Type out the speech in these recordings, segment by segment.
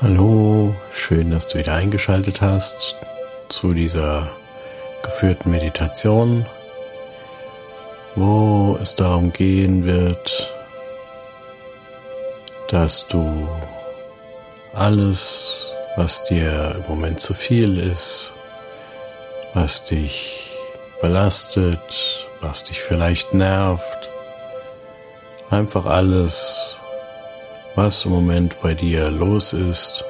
Hallo, schön, dass du wieder eingeschaltet hast zu dieser geführten Meditation, wo es darum gehen wird, dass du alles, was dir im Moment zu viel ist, was dich belastet, was dich vielleicht nervt, einfach alles was im Moment bei dir los ist,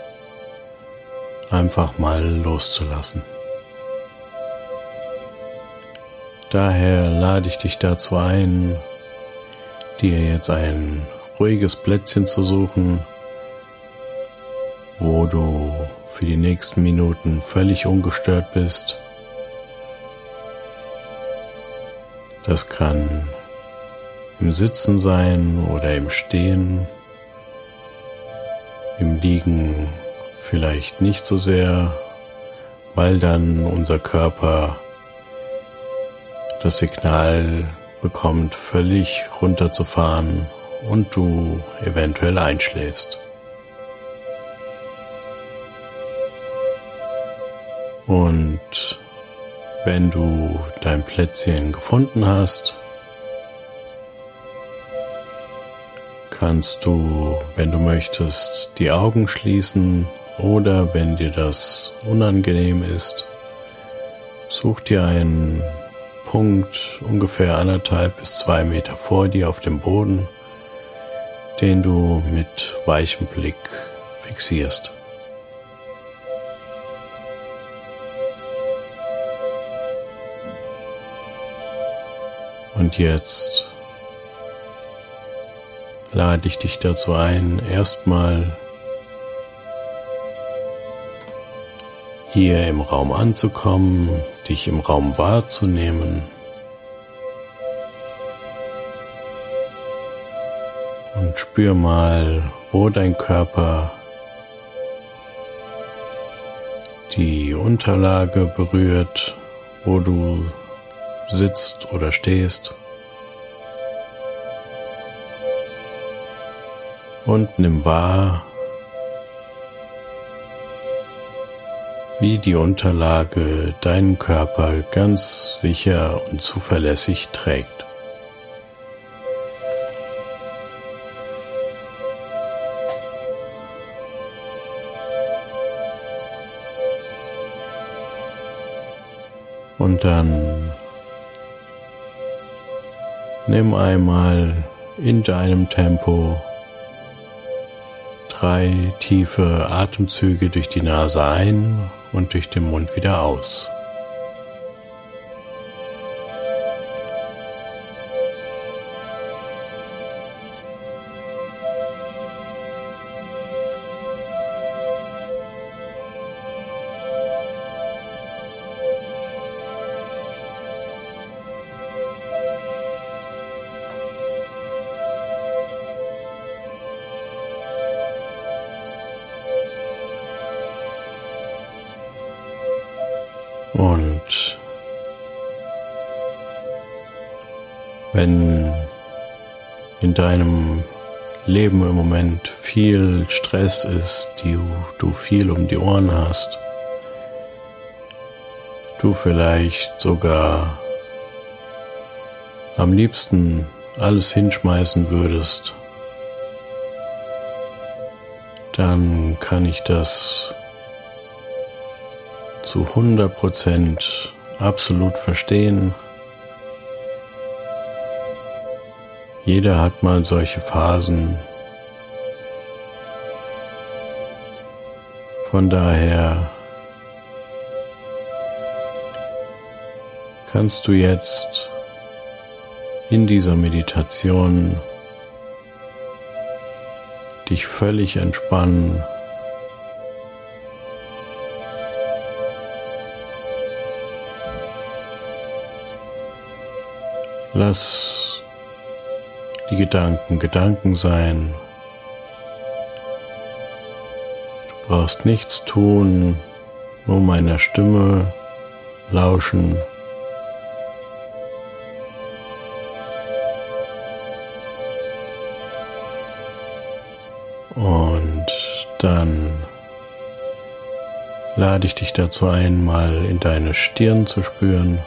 einfach mal loszulassen. Daher lade ich dich dazu ein, dir jetzt ein ruhiges Plätzchen zu suchen, wo du für die nächsten Minuten völlig ungestört bist. Das kann im Sitzen sein oder im Stehen. Im Liegen vielleicht nicht so sehr, weil dann unser Körper das Signal bekommt, völlig runterzufahren und du eventuell einschläfst. Und wenn du dein Plätzchen gefunden hast, kannst du, wenn du möchtest, die Augen schließen oder wenn dir das unangenehm ist, such dir einen Punkt ungefähr anderthalb bis zwei Meter vor dir auf dem Boden, den du mit weichem Blick fixierst. Und jetzt lade ich dich dazu ein, erstmal hier im Raum anzukommen, dich im Raum wahrzunehmen. Und spür mal, wo dein Körper die Unterlage berührt, wo du sitzt oder stehst. Und nimm wahr, wie die Unterlage deinen Körper ganz sicher und zuverlässig trägt. Und dann nimm einmal in deinem Tempo drei tiefe Atemzüge durch die Nase ein und durch den Mund wieder aus. Und wenn in deinem Leben im Moment viel Stress ist, die du viel um die Ohren hast, du vielleicht sogar am liebsten alles hinschmeißen würdest, dann kann ich das zu 100% absolut verstehen. Jeder hat mal solche Phasen. Von daher kannst du jetzt in dieser Meditation dich völlig entspannen. Lass die Gedanken Gedanken sein. Du brauchst nichts tun, nur meiner Stimme lauschen. Und dann lade ich dich dazu ein, mal in deine Stirn zu spüren.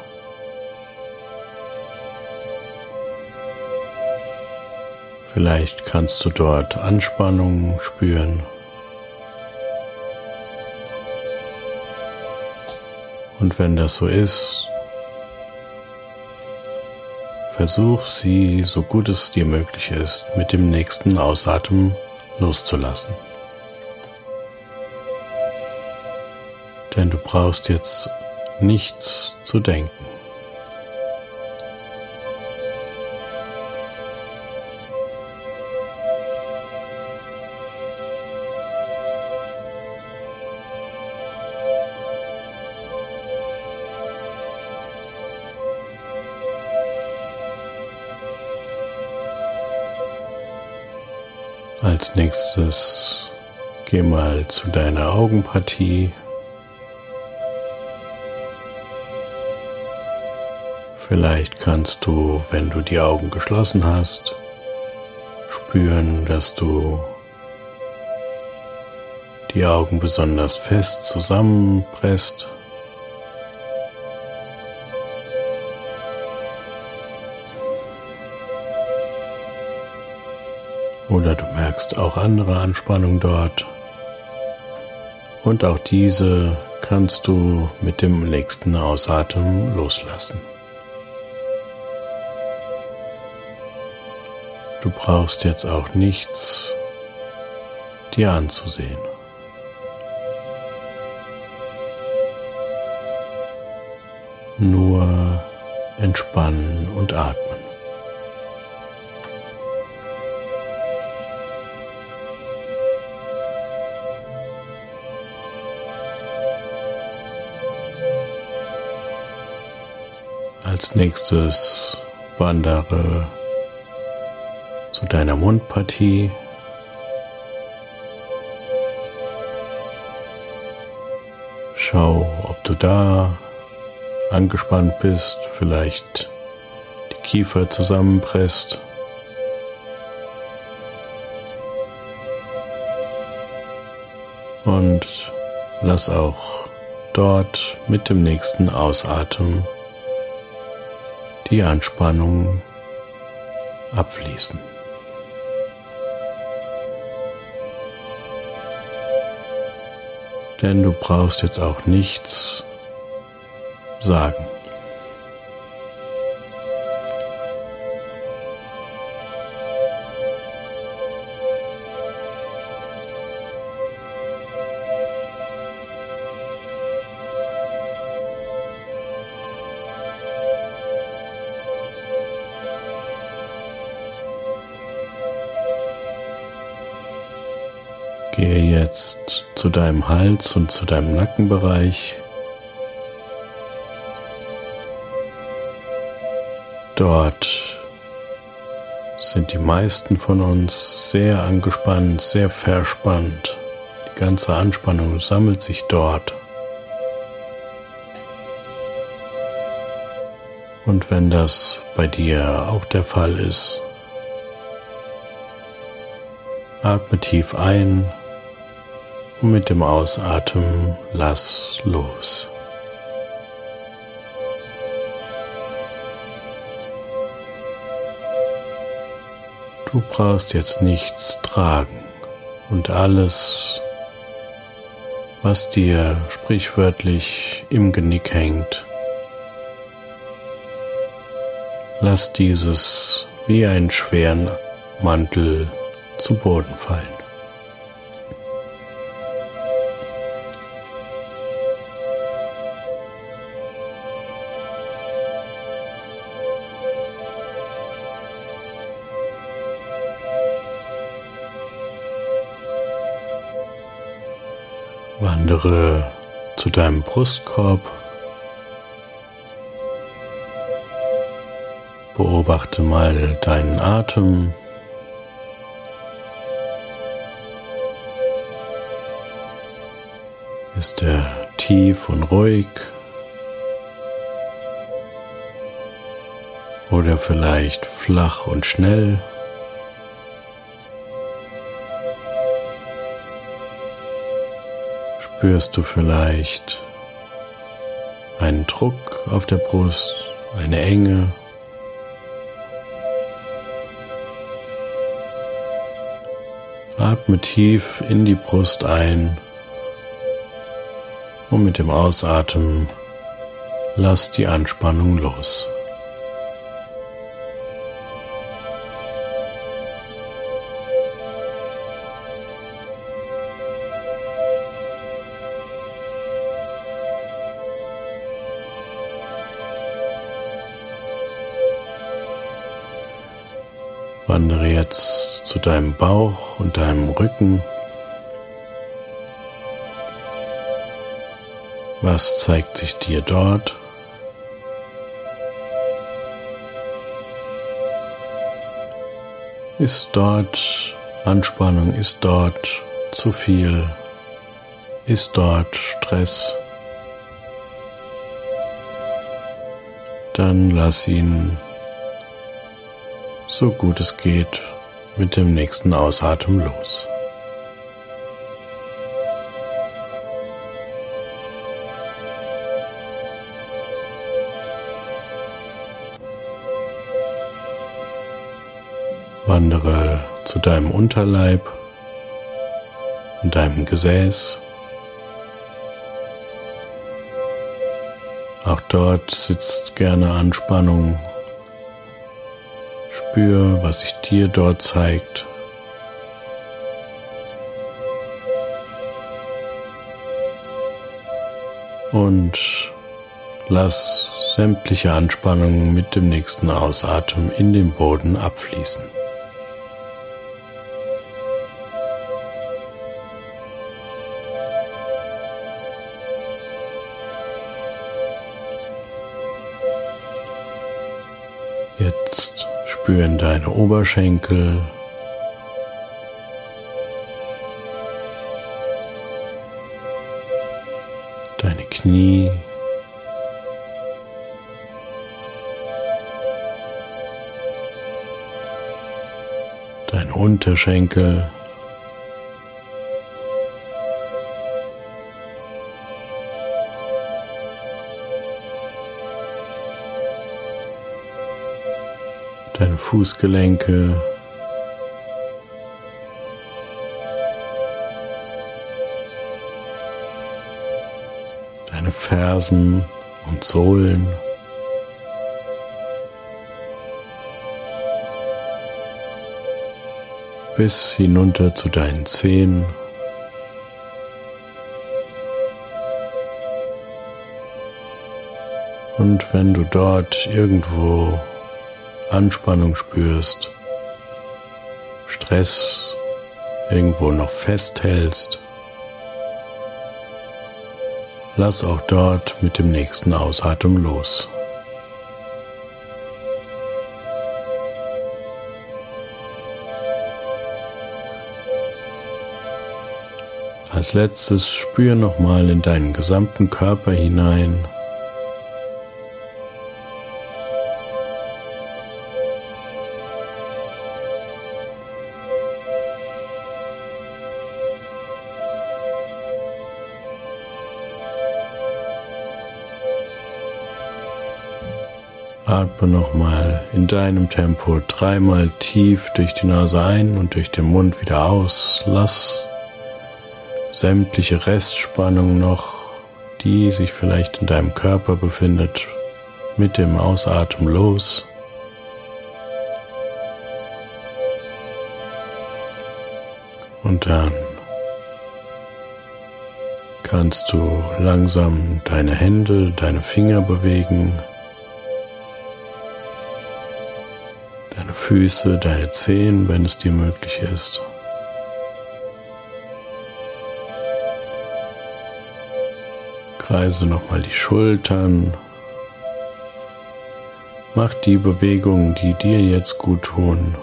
Vielleicht kannst du dort Anspannung spüren. Und wenn das so ist, versuch sie, so gut es dir möglich ist, mit dem nächsten Ausatmen loszulassen. Denn du brauchst jetzt nichts zu denken. Als nächstes geh mal zu deiner Augenpartie. Vielleicht kannst du, wenn du die Augen geschlossen hast, spüren, dass du die Augen besonders fest zusammenpresst. Oder du merkst auch andere Anspannung dort. Und auch diese kannst du mit dem nächsten Ausatmen loslassen. Du brauchst jetzt auch nichts dir anzusehen. Nur entspannen und atmen. Als nächstes wandere zu deiner Mundpartie. Schau, ob du da angespannt bist, vielleicht die Kiefer zusammenpresst. Und lass auch dort mit dem nächsten Ausatmen die Anspannung abfließen. Denn du brauchst jetzt auch nichts sagen. Gehe jetzt zu deinem Hals und zu deinem Nackenbereich. Dort sind die meisten von uns sehr angespannt, sehr verspannt. Die ganze Anspannung sammelt sich dort. Und wenn das bei dir auch der Fall ist, atme tief ein und mit dem Ausatmen lass los. Du brauchst jetzt nichts tragen und alles, was dir sprichwörtlich im Genick hängt, lass dieses wie einen schweren Mantel zu Boden fallen. Wandere zu deinem Brustkorb. Beobachte mal deinen Atem. Ist er tief und ruhig? Oder vielleicht flach und schnell? Spürst du vielleicht einen Druck auf der Brust, eine Enge. Atme tief in die Brust ein und mit dem Ausatmen lass die Anspannung los. Wandere jetzt zu deinem Bauch und deinem Rücken. Was zeigt sich dir dort? Ist dort Anspannung? Ist dort zu viel? Ist dort Stress? Dann lass ihn so gut es geht mit dem nächsten Ausatmen los. Wandere zu deinem Unterleib und deinem Gesäß. Auch dort sitzt gerne Anspannung Spür, was sich dir dort zeigt. Und lass sämtliche Anspannungen mit dem nächsten Ausatmen in den Boden abfließen. Spüren deine Oberschenkel, deine Knie, deine Unterschenkel. Deine Fußgelenke, deine Fersen und Sohlen. bis hinunter zu deinen Zehen. Und wenn du dort irgendwo Anspannung spürst, Stress irgendwo noch festhältst, lass auch dort mit dem nächsten Ausatmen los. Als letztes spür nochmal in deinen gesamten Körper hinein. Atme nochmal in deinem Tempo dreimal tief durch die Nase ein und durch den Mund wieder aus. Lass sämtliche Restspannung noch, die sich vielleicht in deinem Körper befindet, mit dem Ausatmen los. Und dann kannst du langsam deine Hände, deine Finger bewegen. Füße, deine Zehen, wenn es dir möglich ist. Kreise nochmal die Schultern. Mach die Bewegungen, die dir jetzt gut tun.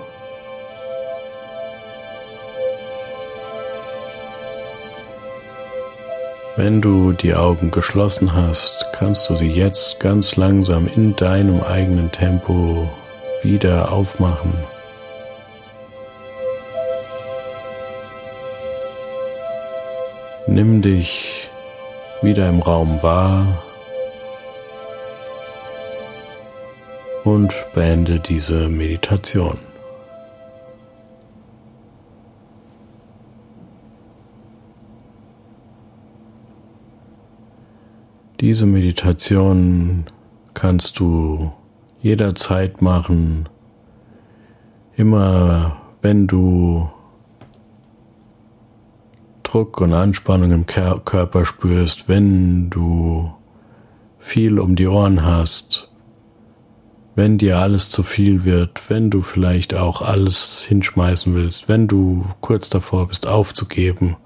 Wenn du die Augen geschlossen hast, kannst du sie jetzt ganz langsam in deinem eigenen Tempo wieder aufmachen. Nimm dich wieder im Raum wahr und beende diese Meditation. Diese Meditation kannst du jederzeit machen, immer wenn du Druck und Anspannung im Körper spürst, wenn du viel um die Ohren hast, wenn dir alles zu viel wird, wenn du vielleicht auch alles hinschmeißen willst, wenn du kurz davor bist aufzugeben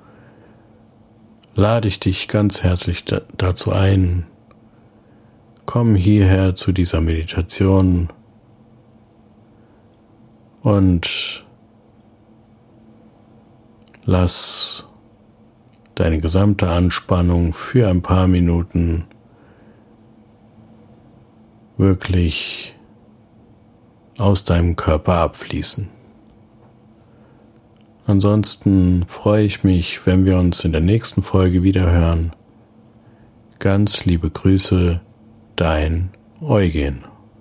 lade ich dich ganz herzlich dazu ein. Komm hierher zu dieser Meditation und lass deine gesamte Anspannung für ein paar Minuten wirklich aus deinem Körper abfließen. Ansonsten freue ich mich, wenn wir uns in der nächsten Folge wieder hören. Ganz liebe Grüße, dein Eugen.